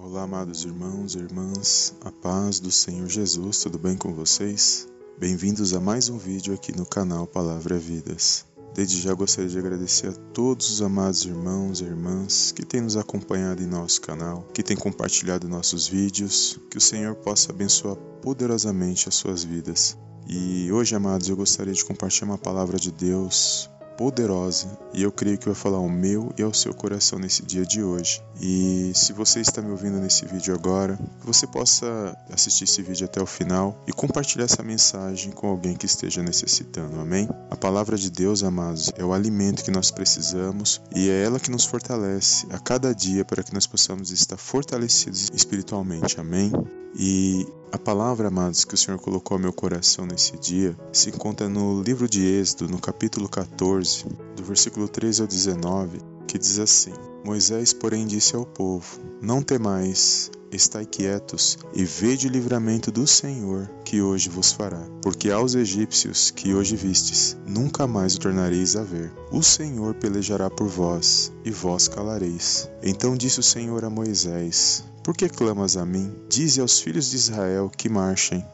Olá, amados irmãos e irmãs, a paz do Senhor Jesus, tudo bem com vocês? Bem-vindos a mais um vídeo aqui no canal Palavra Vidas. Desde já gostaria de agradecer a todos os amados irmãos e irmãs que têm nos acompanhado em nosso canal, que têm compartilhado nossos vídeos, que o Senhor possa abençoar poderosamente as suas vidas. E hoje, amados, eu gostaria de compartilhar uma palavra de Deus poderosa e eu creio que vai falar ao meu e ao seu coração nesse dia de hoje. E se você está me ouvindo nesse vídeo agora, que você possa assistir esse vídeo até o final e compartilhar essa mensagem com alguém que esteja necessitando. Amém? A palavra de Deus, amados, é o alimento que nós precisamos e é ela que nos fortalece a cada dia para que nós possamos estar fortalecidos espiritualmente. Amém? E a palavra, amados, que o Senhor colocou ao meu coração nesse dia se encontra no livro de Êxodo, no capítulo 14, do versículo 13 ao 19, que diz assim: Moisés, porém, disse ao povo: Não temais, estai quietos e vede o livramento do Senhor que hoje vos fará. Porque aos egípcios que hoje vistes, nunca mais o tornareis a ver. O Senhor pelejará por vós, e vós calareis. Então disse o Senhor a Moisés: por que clamas a mim? Dize aos filhos de Israel que marchem.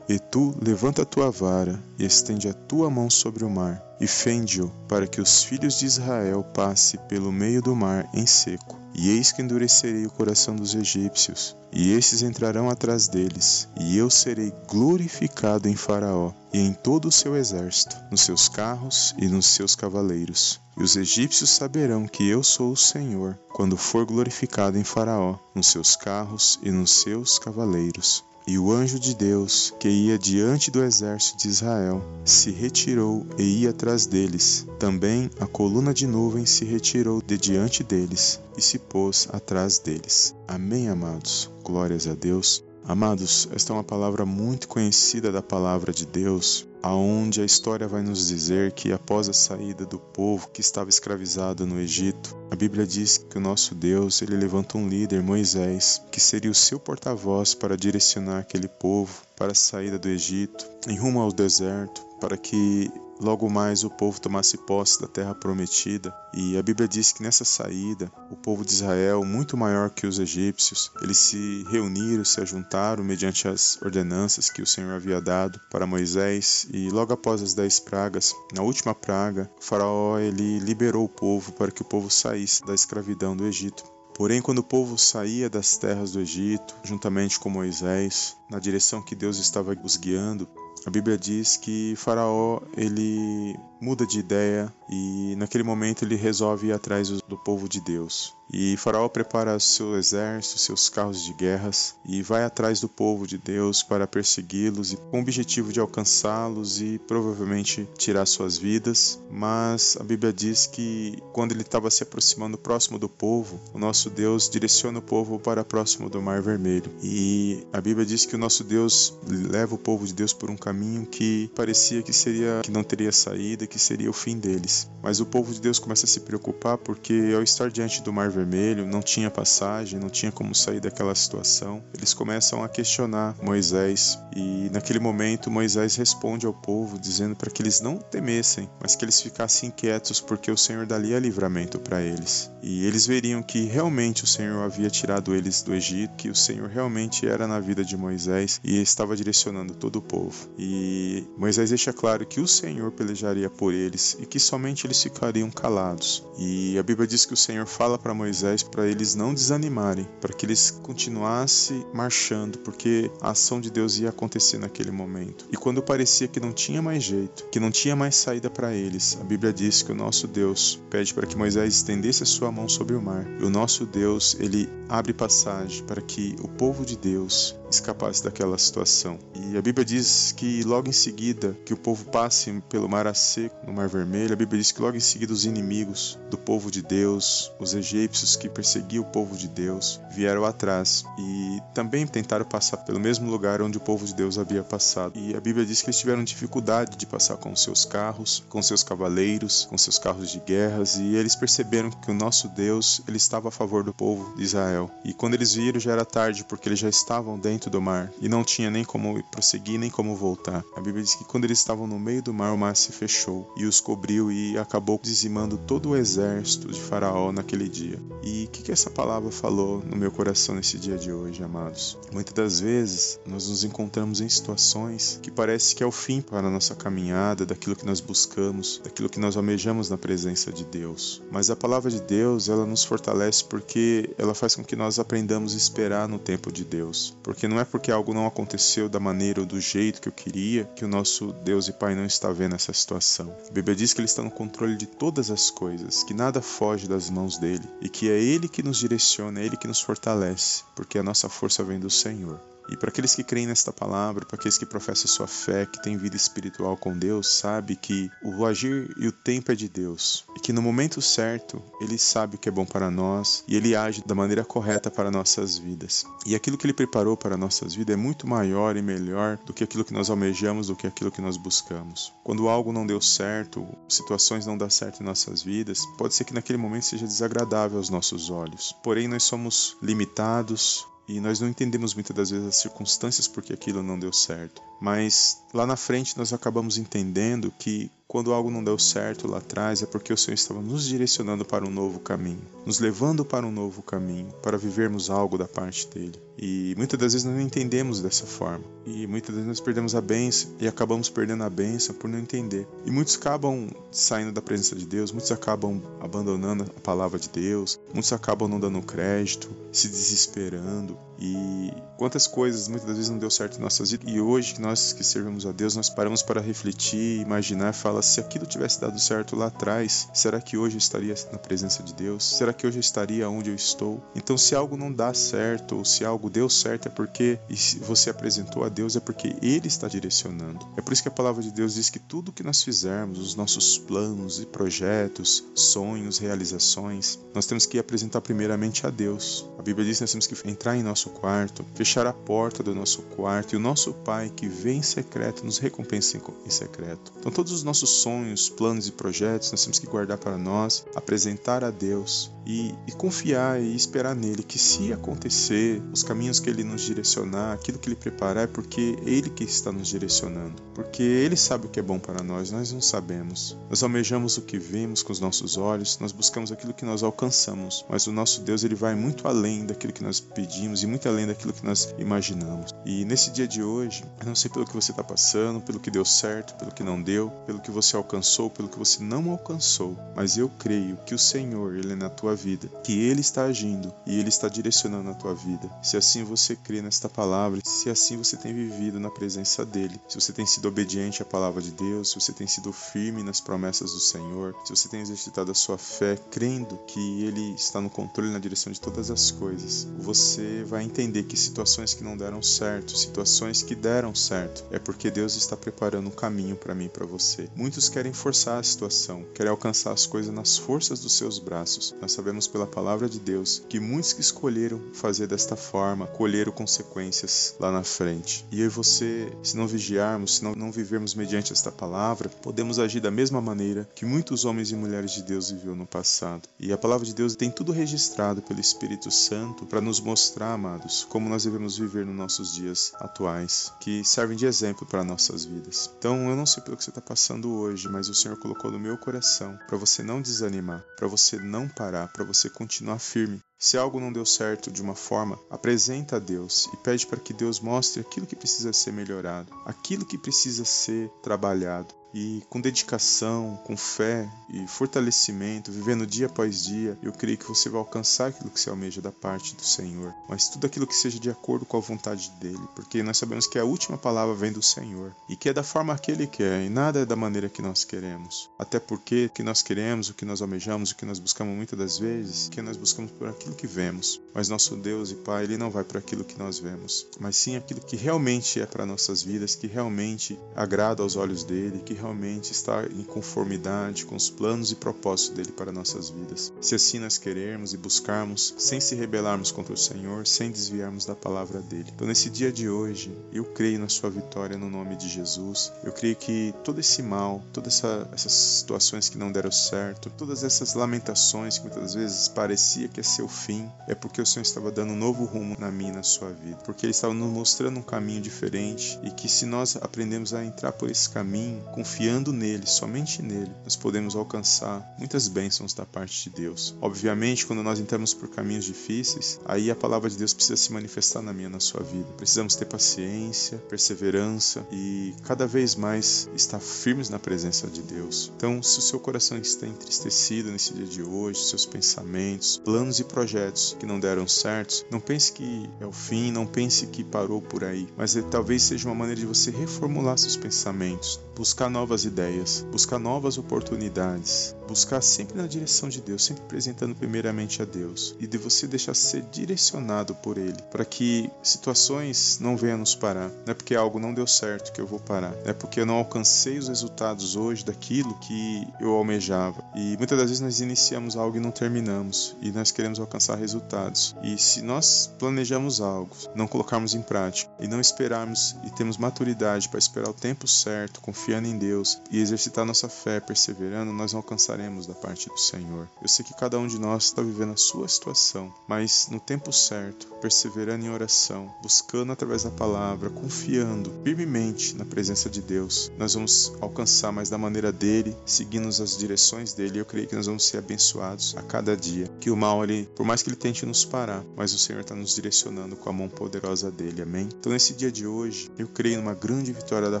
Tu levanta a tua vara e estende a tua mão sobre o mar, e fende-o, para que os filhos de Israel passe pelo meio do mar em seco. E eis que endurecerei o coração dos egípcios, e esses entrarão atrás deles, e eu serei glorificado em Faraó e em todo o seu exército, nos seus carros e nos seus cavaleiros. E os egípcios saberão que eu sou o Senhor, quando for glorificado em Faraó, nos seus carros e nos seus cavaleiros. E o anjo de Deus, que ia diante do exército de Israel, se retirou e ia atrás deles. Também a coluna de nuvem se retirou de diante deles e se pôs atrás deles. Amém, amados. Glórias a Deus. Amados, esta é uma palavra muito conhecida da palavra de Deus, aonde a história vai nos dizer que após a saída do povo que estava escravizado no Egito, a Bíblia diz que o nosso Deus, ele levanta um líder, Moisés, que seria o seu porta-voz para direcionar aquele povo para a saída do Egito, em rumo ao deserto, para que logo mais o povo tomasse posse da terra prometida. E a Bíblia diz que nessa saída, o povo de Israel, muito maior que os egípcios, eles se reuniram, se ajuntaram mediante as ordenanças que o Senhor havia dado para Moisés. E logo após as dez pragas, na última praga, o faraó ele liberou o povo para que o povo saísse da escravidão do Egito. Porém, quando o povo saía das terras do Egito, juntamente com Moisés, na direção que Deus estava os guiando, a Bíblia diz que Faraó ele muda de ideia e naquele momento ele resolve ir atrás do povo de Deus. E Faraó prepara seu exército, seus carros de guerras e vai atrás do povo de Deus para persegui-los com o objetivo de alcançá-los e provavelmente tirar suas vidas. Mas a Bíblia diz que quando ele estava se aproximando próximo do povo, o nosso Deus direciona o povo para próximo do Mar Vermelho. E a Bíblia diz que o nosso Deus leva o povo de Deus por um caminho que parecia que seria que não teria saída, que seria o fim deles. Mas o povo de Deus começa a se preocupar porque ao estar diante do Mar Vermelho não tinha passagem, não tinha como sair daquela situação. Eles começam a questionar Moisés e naquele momento Moisés responde ao povo dizendo para que eles não temessem, mas que eles ficassem quietos porque o Senhor daria livramento para eles. E eles veriam que realmente o Senhor havia tirado eles do Egito, que o Senhor realmente era na vida de Moisés e estava direcionando todo o povo. E Moisés deixa claro que o Senhor pelejaria por eles e que somente eles ficariam calados. E a Bíblia diz que o Senhor fala para Moisés para eles não desanimarem, para que eles continuassem marchando, porque a ação de Deus ia acontecer naquele momento. E quando parecia que não tinha mais jeito, que não tinha mais saída para eles, a Bíblia diz que o nosso Deus pede para que Moisés estendesse a sua mão sobre o mar. E o nosso Deus, ele abre passagem para que o povo de Deus escapasse daquela situação. E a Bíblia diz que logo em seguida que o povo passe pelo mar a seco, no mar vermelho, a Bíblia diz que logo em seguida os inimigos do povo de Deus, os egípcios que perseguiam o povo de Deus, vieram atrás e também tentaram passar pelo mesmo lugar onde o povo de Deus havia passado. E a Bíblia diz que eles tiveram dificuldade de passar com seus carros, com seus cavaleiros, com seus carros de guerras e eles perceberam que o nosso Deus, ele estava a favor do povo de Israel. E quando eles viram já era tarde porque eles já estavam dentro dentro do mar e não tinha nem como prosseguir nem como voltar. A Bíblia diz que quando eles estavam no meio do mar, o mar se fechou e os cobriu e acabou dizimando todo o exército de Faraó naquele dia. E o que, que essa palavra falou no meu coração nesse dia de hoje, amados? Muitas das vezes nós nos encontramos em situações que parece que é o fim para a nossa caminhada, daquilo que nós buscamos, daquilo que nós almejamos na presença de Deus. Mas a palavra de Deus, ela nos fortalece porque ela faz com que nós aprendamos a esperar no tempo de Deus. Porque não é porque algo não aconteceu da maneira ou do jeito que eu queria que o nosso Deus e Pai não está vendo essa situação. A Bíblia diz que ele está no controle de todas as coisas, que nada foge das mãos dele e que é ele que nos direciona, é ele que nos fortalece, porque a nossa força vem do Senhor. E para aqueles que creem nesta palavra, para aqueles que professam sua fé, que têm vida espiritual com Deus, sabe que o agir e o tempo é de Deus. E que no momento certo, Ele sabe o que é bom para nós e Ele age da maneira correta para nossas vidas. E aquilo que Ele preparou para nossas vidas é muito maior e melhor do que aquilo que nós almejamos, do que aquilo que nós buscamos. Quando algo não deu certo, situações não dão certo em nossas vidas, pode ser que naquele momento seja desagradável aos nossos olhos. Porém, nós somos limitados, e nós não entendemos muitas das vezes as circunstâncias porque aquilo não deu certo. Mas lá na frente nós acabamos entendendo que quando algo não deu certo lá atrás é porque o Senhor estava nos direcionando para um novo caminho, nos levando para um novo caminho, para vivermos algo da parte dele. E muitas das vezes nós não entendemos dessa forma. E muitas vezes nós perdemos a bênção e acabamos perdendo a bênção por não entender. E muitos acabam saindo da presença de Deus, muitos acabam abandonando a palavra de Deus, muitos acabam não dando crédito, se desesperando. E quantas coisas muitas das vezes não deu certo em nossas vidas. E hoje que nós que servimos a Deus, nós paramos para refletir, imaginar, falar se aquilo tivesse dado certo lá atrás, será que hoje eu estaria na presença de Deus? Será que hoje eu estaria onde eu estou? Então, se algo não dá certo, ou se algo deu certo, é porque você apresentou a Deus, é porque Ele está direcionando. É por isso que a palavra de Deus diz que tudo que nós fizermos, os nossos planos e projetos, sonhos, realizações, nós temos que apresentar primeiramente a Deus. A Bíblia diz que nós temos que entrar em nosso quarto, fechar a porta do nosso quarto e o nosso Pai que vem em secreto nos recompensa em secreto. Então, todos os nossos sonhos, planos e projetos nós temos que guardar para nós, apresentar a Deus e, e, confiar e esperar nele que se acontecer, os caminhos que ele nos direcionar, aquilo que ele preparar, é porque ele que está nos direcionando. Porque ele sabe o que é bom para nós, nós não sabemos. Nós almejamos o que vemos com os nossos olhos, nós buscamos aquilo que nós alcançamos, mas o nosso Deus ele vai muito além daquilo que nós pedimos e muito além daquilo que nós imaginamos. E nesse dia de hoje, eu não sei pelo que você está passando, pelo que deu certo, pelo que não deu, pelo que você alcançou, pelo que você não alcançou, mas eu creio que o Senhor, ele é na tua vida, que ele está agindo e ele está direcionando a tua vida. Se assim você crê nesta palavra, se assim você tem vivido na presença dele, se você tem sido obediente à palavra de Deus, se você tem sido firme nas promessas do Senhor, se você tem exercitado a sua fé crendo que ele está no controle na direção de todas as coisas, você vai entender que situações que não deram certo, situações que deram certo, é porque Deus está preparando um caminho para mim e para você. Muitos querem forçar a situação, querem alcançar as coisas nas forças dos seus braços. Nós sabemos pela palavra de Deus que muitos que escolheram fazer desta forma colheram consequências lá na frente. E eu e você, se não vigiarmos, se não, não vivermos mediante esta palavra, podemos agir da mesma maneira que muitos homens e mulheres de Deus viveu no passado. E a palavra de Deus tem tudo registrado pelo Espírito Santo para nos mostrar, amados, como nós devemos viver nos nossos dias atuais, que servem de exemplo para nossas vidas. Então, eu não sei pelo que você está passando hoje, mas o Senhor colocou no meu coração para você não desanimar, para você não parar, para você continuar firme. Se algo não deu certo de uma forma, apresenta a Deus e pede para que Deus mostre aquilo que precisa ser melhorado, aquilo que precisa ser trabalhado e com dedicação, com fé e fortalecimento, vivendo dia após dia, eu creio que você vai alcançar aquilo que você almeja da parte do Senhor, mas tudo aquilo que seja de acordo com a vontade dele, porque nós sabemos que a última palavra vem do Senhor e que é da forma que ele quer e nada é da maneira que nós queremos. Até porque o que nós queremos, o que nós almejamos, o que nós buscamos muitas das vezes, que nós buscamos por aquilo que vemos, mas nosso Deus e Pai, ele não vai por aquilo que nós vemos, mas sim aquilo que realmente é para nossas vidas, que realmente agrada aos olhos dele, que realmente está em conformidade com os planos e propósitos dele para nossas vidas. Se assim nós querermos e buscarmos, sem se rebelarmos contra o Senhor, sem desviarmos da palavra dele. Então, nesse dia de hoje, eu creio na sua vitória no nome de Jesus. Eu creio que todo esse mal, todas essa, essas situações que não deram certo, todas essas lamentações que muitas vezes parecia que é seu fim, é porque o Senhor estava dando um novo rumo na minha e na sua vida. Porque Ele estava nos mostrando um caminho diferente e que se nós aprendemos a entrar por esse caminho, confiando nele, somente nele, nós podemos alcançar muitas bênçãos da parte de Deus. Obviamente, quando nós entramos por caminhos difíceis, aí a palavra de Deus precisa se manifestar na minha na sua vida. Precisamos ter paciência, perseverança e cada vez mais estar firmes na presença de Deus. Então, se o seu coração está entristecido nesse dia de hoje, seus pensamentos, planos e projetos que não deram certos, não pense que é o fim, não pense que parou por aí, mas talvez seja uma maneira de você reformular seus pensamentos, buscar novas ideias, buscar novas oportunidades, buscar sempre na direção de Deus, sempre apresentando primeiramente a Deus e de você deixar ser direcionado por Ele, para que situações não venham nos parar. Não é porque algo não deu certo que eu vou parar, é porque eu não alcancei os resultados hoje daquilo que eu almejava. E muitas das vezes nós iniciamos algo e não terminamos, e nós queremos alcançar resultados. E se nós planejamos algo, não colocarmos em prática e não esperarmos e temos maturidade para esperar o tempo certo, confiando em Deus e exercitar nossa fé, perseverando, nós não da parte do Senhor. Eu sei que cada um de nós está vivendo a sua situação, mas no tempo certo, perseverando em oração, buscando através da palavra, confiando firmemente na presença de Deus, nós vamos alcançar mais da maneira dele, seguindo as direções dele. Eu creio que nós vamos ser abençoados a cada dia. Que o mal, ele, por mais que ele tente nos parar, mas o Senhor está nos direcionando com a mão poderosa dele. Amém? Então, nesse dia de hoje, eu creio numa grande vitória da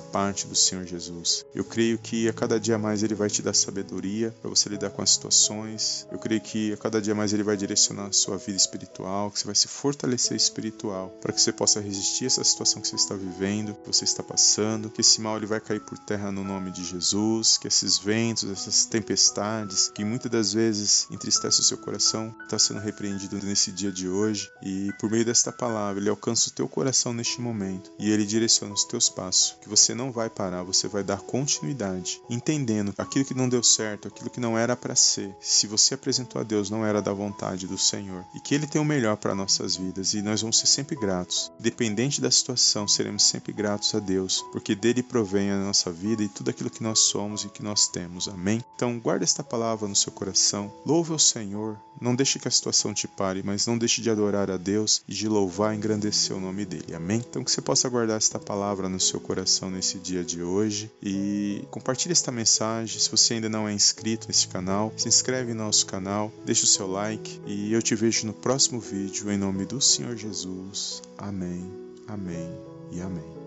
parte do Senhor Jesus. Eu creio que a cada dia mais ele vai te dar sabedoria para você lidar com as situações. Eu creio que a cada dia mais ele vai direcionar a sua vida espiritual, que você vai se fortalecer espiritual para que você possa resistir a essa situação que você está vivendo, que você está passando, que esse mal ele vai cair por terra no nome de Jesus, que esses ventos, essas tempestades, que muitas das vezes entristece o seu coração, está sendo repreendido nesse dia de hoje e por meio desta palavra ele alcança o teu coração neste momento e ele direciona os teus passos, que você não vai parar, você vai dar continuidade, entendendo aquilo que não deu certo, aquilo que não era para ser. Se você apresentou a Deus, não era da vontade do Senhor e que ele tem o melhor para nossas vidas e nós vamos ser sempre gratos. Independente da situação, seremos sempre gratos a Deus, porque dele provém a nossa vida e tudo aquilo que nós somos e que nós temos. Amém? Então, guarde esta palavra no seu coração. Louve ao Senhor. Não deixe que a situação te pare, mas não deixe de adorar a Deus e de louvar e engrandecer o nome dele. Amém? Então, que você possa guardar esta palavra no seu coração nesse dia de hoje e compartilhe esta mensagem. Se você ainda não é inscrito nesse canal, se inscreve no nosso canal, deixe o seu like e eu te vejo no próximo vídeo em nome do Senhor Jesus. Amém, amém e amém.